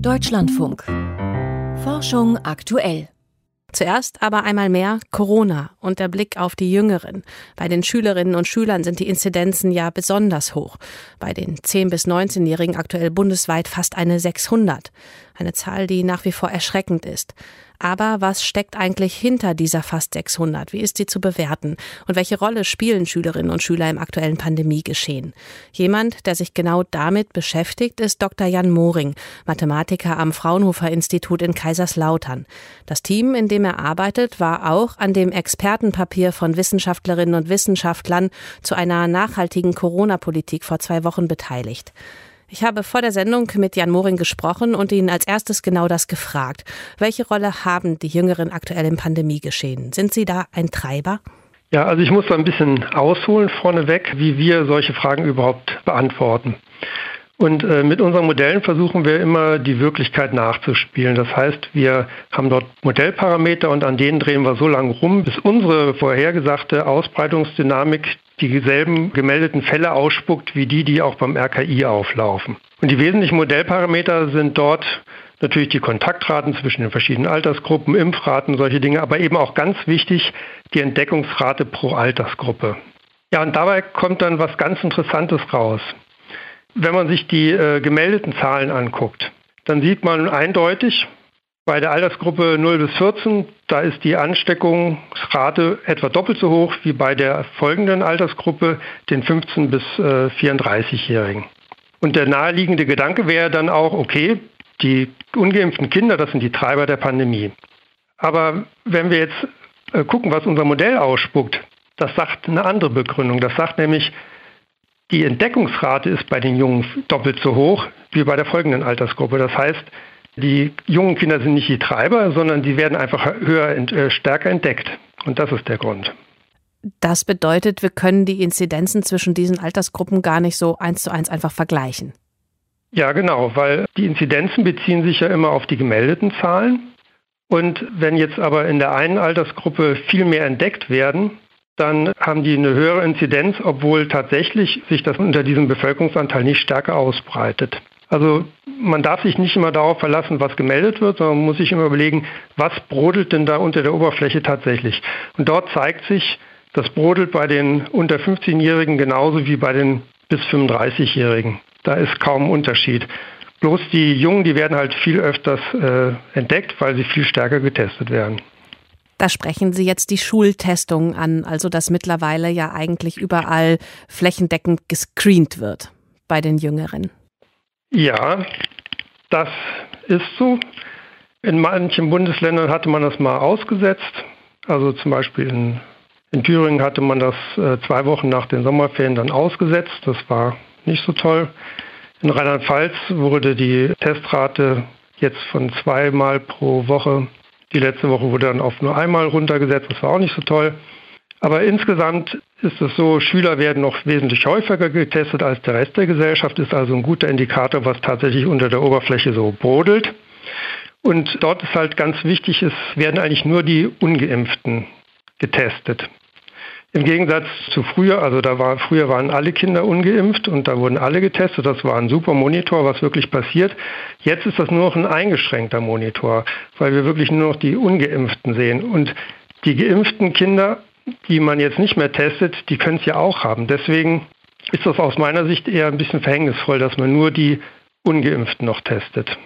Deutschlandfunk. Forschung aktuell. Zuerst aber einmal mehr Corona und der Blick auf die Jüngeren. Bei den Schülerinnen und Schülern sind die Inzidenzen ja besonders hoch. Bei den 10- bis 19-Jährigen aktuell bundesweit fast eine 600. Eine Zahl, die nach wie vor erschreckend ist. Aber was steckt eigentlich hinter dieser fast 600? Wie ist sie zu bewerten? Und welche Rolle spielen Schülerinnen und Schüler im aktuellen Pandemiegeschehen? Jemand, der sich genau damit beschäftigt, ist Dr. Jan Moring, Mathematiker am Fraunhofer Institut in Kaiserslautern. Das Team, in dem er arbeitet, war auch an dem Expertenpapier von Wissenschaftlerinnen und Wissenschaftlern zu einer nachhaltigen Corona-Politik vor zwei Wochen beteiligt. Ich habe vor der Sendung mit Jan Moring gesprochen und ihn als erstes genau das gefragt. Welche Rolle haben die Jüngeren aktuell im Pandemiegeschehen? Sind sie da ein Treiber? Ja, also ich muss da ein bisschen ausholen vorneweg, wie wir solche Fragen überhaupt beantworten. Und äh, mit unseren Modellen versuchen wir immer die Wirklichkeit nachzuspielen. Das heißt, wir haben dort Modellparameter und an denen drehen wir so lange rum, bis unsere vorhergesagte Ausbreitungsdynamik dieselben gemeldeten Fälle ausspuckt wie die, die auch beim RKI auflaufen. Und die wesentlichen Modellparameter sind dort natürlich die Kontaktraten zwischen den verschiedenen Altersgruppen, Impfraten, solche Dinge, aber eben auch ganz wichtig die Entdeckungsrate pro Altersgruppe. Ja, und dabei kommt dann was ganz Interessantes raus. Wenn man sich die äh, gemeldeten Zahlen anguckt, dann sieht man eindeutig, bei der Altersgruppe 0 bis 14, da ist die Ansteckungsrate etwa doppelt so hoch wie bei der folgenden Altersgruppe, den 15 bis äh, 34-Jährigen. Und der naheliegende Gedanke wäre dann auch, okay, die ungeimpften Kinder, das sind die Treiber der Pandemie. Aber wenn wir jetzt äh, gucken, was unser Modell ausspuckt, das sagt eine andere Begründung. Das sagt nämlich, die Entdeckungsrate ist bei den Jungen doppelt so hoch wie bei der folgenden Altersgruppe. Das heißt, die jungen Kinder sind nicht die Treiber, sondern die werden einfach höher, äh, stärker entdeckt. Und das ist der Grund. Das bedeutet, wir können die Inzidenzen zwischen diesen Altersgruppen gar nicht so eins zu eins einfach vergleichen. Ja, genau, weil die Inzidenzen beziehen sich ja immer auf die gemeldeten Zahlen. Und wenn jetzt aber in der einen Altersgruppe viel mehr entdeckt werden, dann haben die eine höhere Inzidenz, obwohl tatsächlich sich das unter diesem Bevölkerungsanteil nicht stärker ausbreitet. Also man darf sich nicht immer darauf verlassen, was gemeldet wird, sondern man muss sich immer überlegen, was brodelt denn da unter der Oberfläche tatsächlich. Und dort zeigt sich, das brodelt bei den unter 15-Jährigen genauso wie bei den bis 35-Jährigen. Da ist kaum Unterschied. Bloß die Jungen, die werden halt viel öfters äh, entdeckt, weil sie viel stärker getestet werden. Da sprechen Sie jetzt die Schultestungen an, also dass mittlerweile ja eigentlich überall flächendeckend gescreent wird bei den Jüngeren. Ja, das ist so. In manchen Bundesländern hatte man das mal ausgesetzt. Also zum Beispiel in, in Thüringen hatte man das äh, zwei Wochen nach den Sommerferien dann ausgesetzt. Das war nicht so toll. In Rheinland-Pfalz wurde die Testrate jetzt von zweimal pro Woche, die letzte Woche wurde dann auf nur einmal runtergesetzt. Das war auch nicht so toll. Aber insgesamt ist es so, Schüler werden noch wesentlich häufiger getestet als der Rest der Gesellschaft, ist also ein guter Indikator, was tatsächlich unter der Oberfläche so brodelt. Und dort ist halt ganz wichtig, es werden eigentlich nur die ungeimpften getestet. Im Gegensatz zu früher, also da war, früher waren alle Kinder ungeimpft und da wurden alle getestet. Das war ein super Monitor, was wirklich passiert. Jetzt ist das nur noch ein eingeschränkter Monitor, weil wir wirklich nur noch die ungeimpften sehen. Und die geimpften Kinder die man jetzt nicht mehr testet, die können es ja auch haben. Deswegen ist das aus meiner Sicht eher ein bisschen verhängnisvoll, dass man nur die ungeimpften noch testet.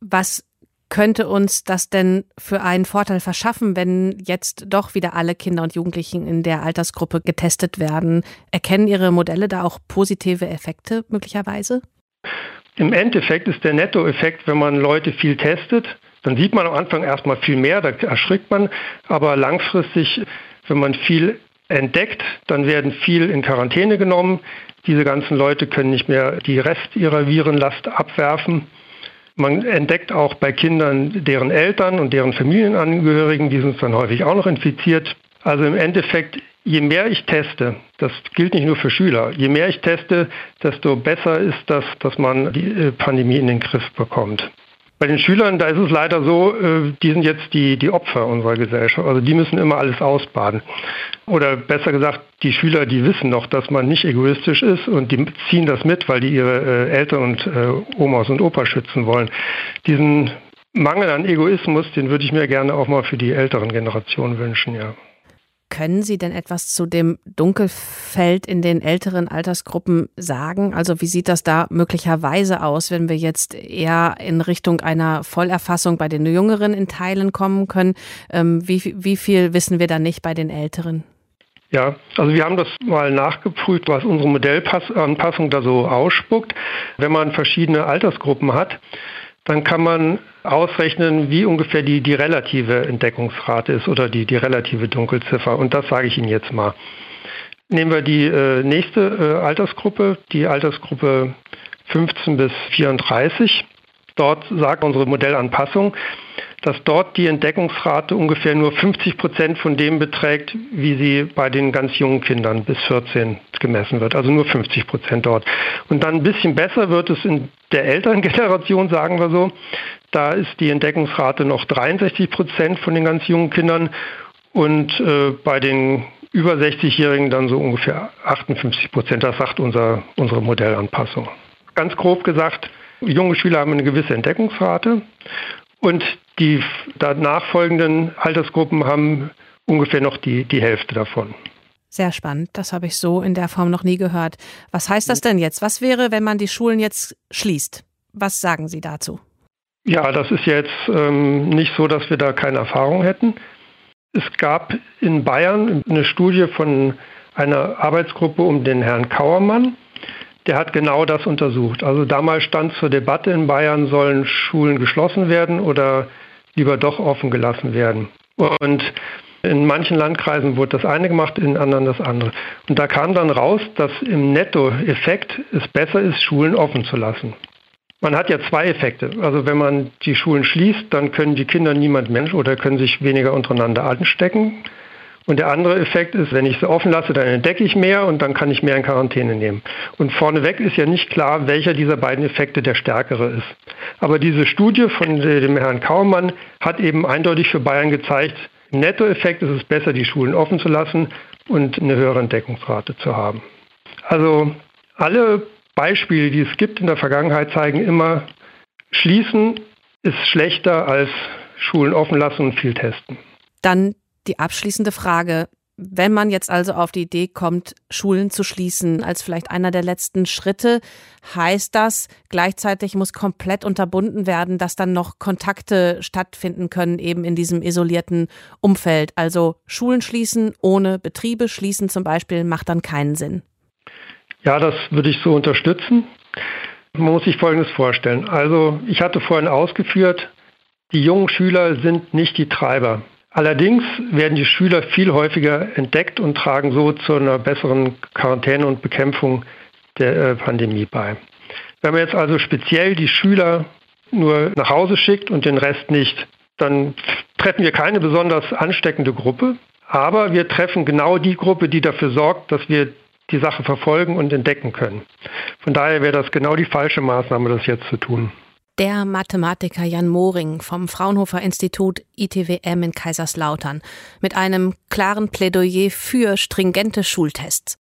Was könnte uns das denn für einen Vorteil verschaffen, wenn jetzt doch wieder alle Kinder und Jugendlichen in der Altersgruppe getestet werden? Erkennen Ihre Modelle da auch positive Effekte möglicherweise? Im Endeffekt ist der Nettoeffekt, wenn man Leute viel testet, dann sieht man am Anfang erstmal viel mehr, da erschrickt man, aber langfristig wenn man viel entdeckt, dann werden viel in Quarantäne genommen. Diese ganzen Leute können nicht mehr die Rest ihrer Virenlast abwerfen. Man entdeckt auch bei Kindern deren Eltern und deren Familienangehörigen, die sind dann häufig auch noch infiziert. Also im Endeffekt, je mehr ich teste, das gilt nicht nur für Schüler, je mehr ich teste, desto besser ist das, dass man die äh, Pandemie in den Griff bekommt. Bei den Schülern, da ist es leider so, äh, die sind jetzt die, die Opfer unserer Gesellschaft. Also die müssen immer alles ausbaden. Oder besser gesagt, die Schüler, die wissen noch, dass man nicht egoistisch ist und die ziehen das mit, weil die ihre äh, Eltern und äh, Omas und Opa schützen wollen. Diesen Mangel an Egoismus, den würde ich mir gerne auch mal für die älteren Generationen wünschen, ja. Können Sie denn etwas zu dem Dunkelfeld in den älteren Altersgruppen sagen? Also wie sieht das da möglicherweise aus, wenn wir jetzt eher in Richtung einer Vollerfassung bei den Jüngeren in Teilen kommen können? Ähm, wie, wie viel wissen wir da nicht bei den Älteren? Ja, also wir haben das mal nachgeprüft, was unsere Modellanpassung da so ausspuckt. Wenn man verschiedene Altersgruppen hat, dann kann man ausrechnen, wie ungefähr die, die relative Entdeckungsrate ist oder die, die relative Dunkelziffer. Und das sage ich Ihnen jetzt mal. Nehmen wir die äh, nächste äh, Altersgruppe, die Altersgruppe 15 bis 34. Dort sagt unsere Modellanpassung, dass dort die Entdeckungsrate ungefähr nur 50 Prozent von dem beträgt, wie sie bei den ganz jungen Kindern bis 14 gemessen wird. Also nur 50 Prozent dort. Und dann ein bisschen besser wird es in der älteren Generation, sagen wir so. Da ist die Entdeckungsrate noch 63 Prozent von den ganz jungen Kindern und äh, bei den über 60-Jährigen dann so ungefähr 58 Prozent. Das sagt unser, unsere Modellanpassung. Ganz grob gesagt, junge Schüler haben eine gewisse Entdeckungsrate und die danach folgenden Altersgruppen haben ungefähr noch die, die Hälfte davon. Sehr spannend, das habe ich so in der Form noch nie gehört. Was heißt das denn jetzt? Was wäre, wenn man die Schulen jetzt schließt? Was sagen Sie dazu? Ja, das ist jetzt ähm, nicht so, dass wir da keine Erfahrung hätten. Es gab in Bayern eine Studie von einer Arbeitsgruppe um den Herrn Kauermann der hat genau das untersucht. Also damals stand zur Debatte in Bayern, sollen Schulen geschlossen werden oder lieber doch offen gelassen werden. Und in manchen Landkreisen wurde das eine gemacht, in anderen das andere. Und da kam dann raus, dass im Nettoeffekt es besser ist, Schulen offen zu lassen. Man hat ja zwei Effekte. Also wenn man die Schulen schließt, dann können die Kinder niemand Mensch oder können sich weniger untereinander anstecken. Und der andere Effekt ist, wenn ich sie offen lasse, dann entdecke ich mehr und dann kann ich mehr in Quarantäne nehmen. Und vorneweg ist ja nicht klar, welcher dieser beiden Effekte der stärkere ist. Aber diese Studie von dem Herrn Kaumann hat eben eindeutig für Bayern gezeigt, im Nettoeffekt ist es besser, die Schulen offen zu lassen und eine höhere Entdeckungsrate zu haben. Also alle Beispiele, die es gibt in der Vergangenheit, zeigen immer, schließen ist schlechter als Schulen offen lassen und viel testen. Dann die abschließende Frage. Wenn man jetzt also auf die Idee kommt, Schulen zu schließen als vielleicht einer der letzten Schritte, heißt das, gleichzeitig muss komplett unterbunden werden, dass dann noch Kontakte stattfinden können, eben in diesem isolierten Umfeld. Also Schulen schließen ohne Betriebe schließen zum Beispiel macht dann keinen Sinn. Ja, das würde ich so unterstützen. Man muss sich Folgendes vorstellen. Also ich hatte vorhin ausgeführt, die jungen Schüler sind nicht die Treiber. Allerdings werden die Schüler viel häufiger entdeckt und tragen so zu einer besseren Quarantäne und Bekämpfung der äh, Pandemie bei. Wenn man jetzt also speziell die Schüler nur nach Hause schickt und den Rest nicht, dann treffen wir keine besonders ansteckende Gruppe, aber wir treffen genau die Gruppe, die dafür sorgt, dass wir die Sache verfolgen und entdecken können. Von daher wäre das genau die falsche Maßnahme, das jetzt zu tun. Der Mathematiker Jan Moring vom Fraunhofer Institut ITWM in Kaiserslautern mit einem klaren Plädoyer für stringente Schultests.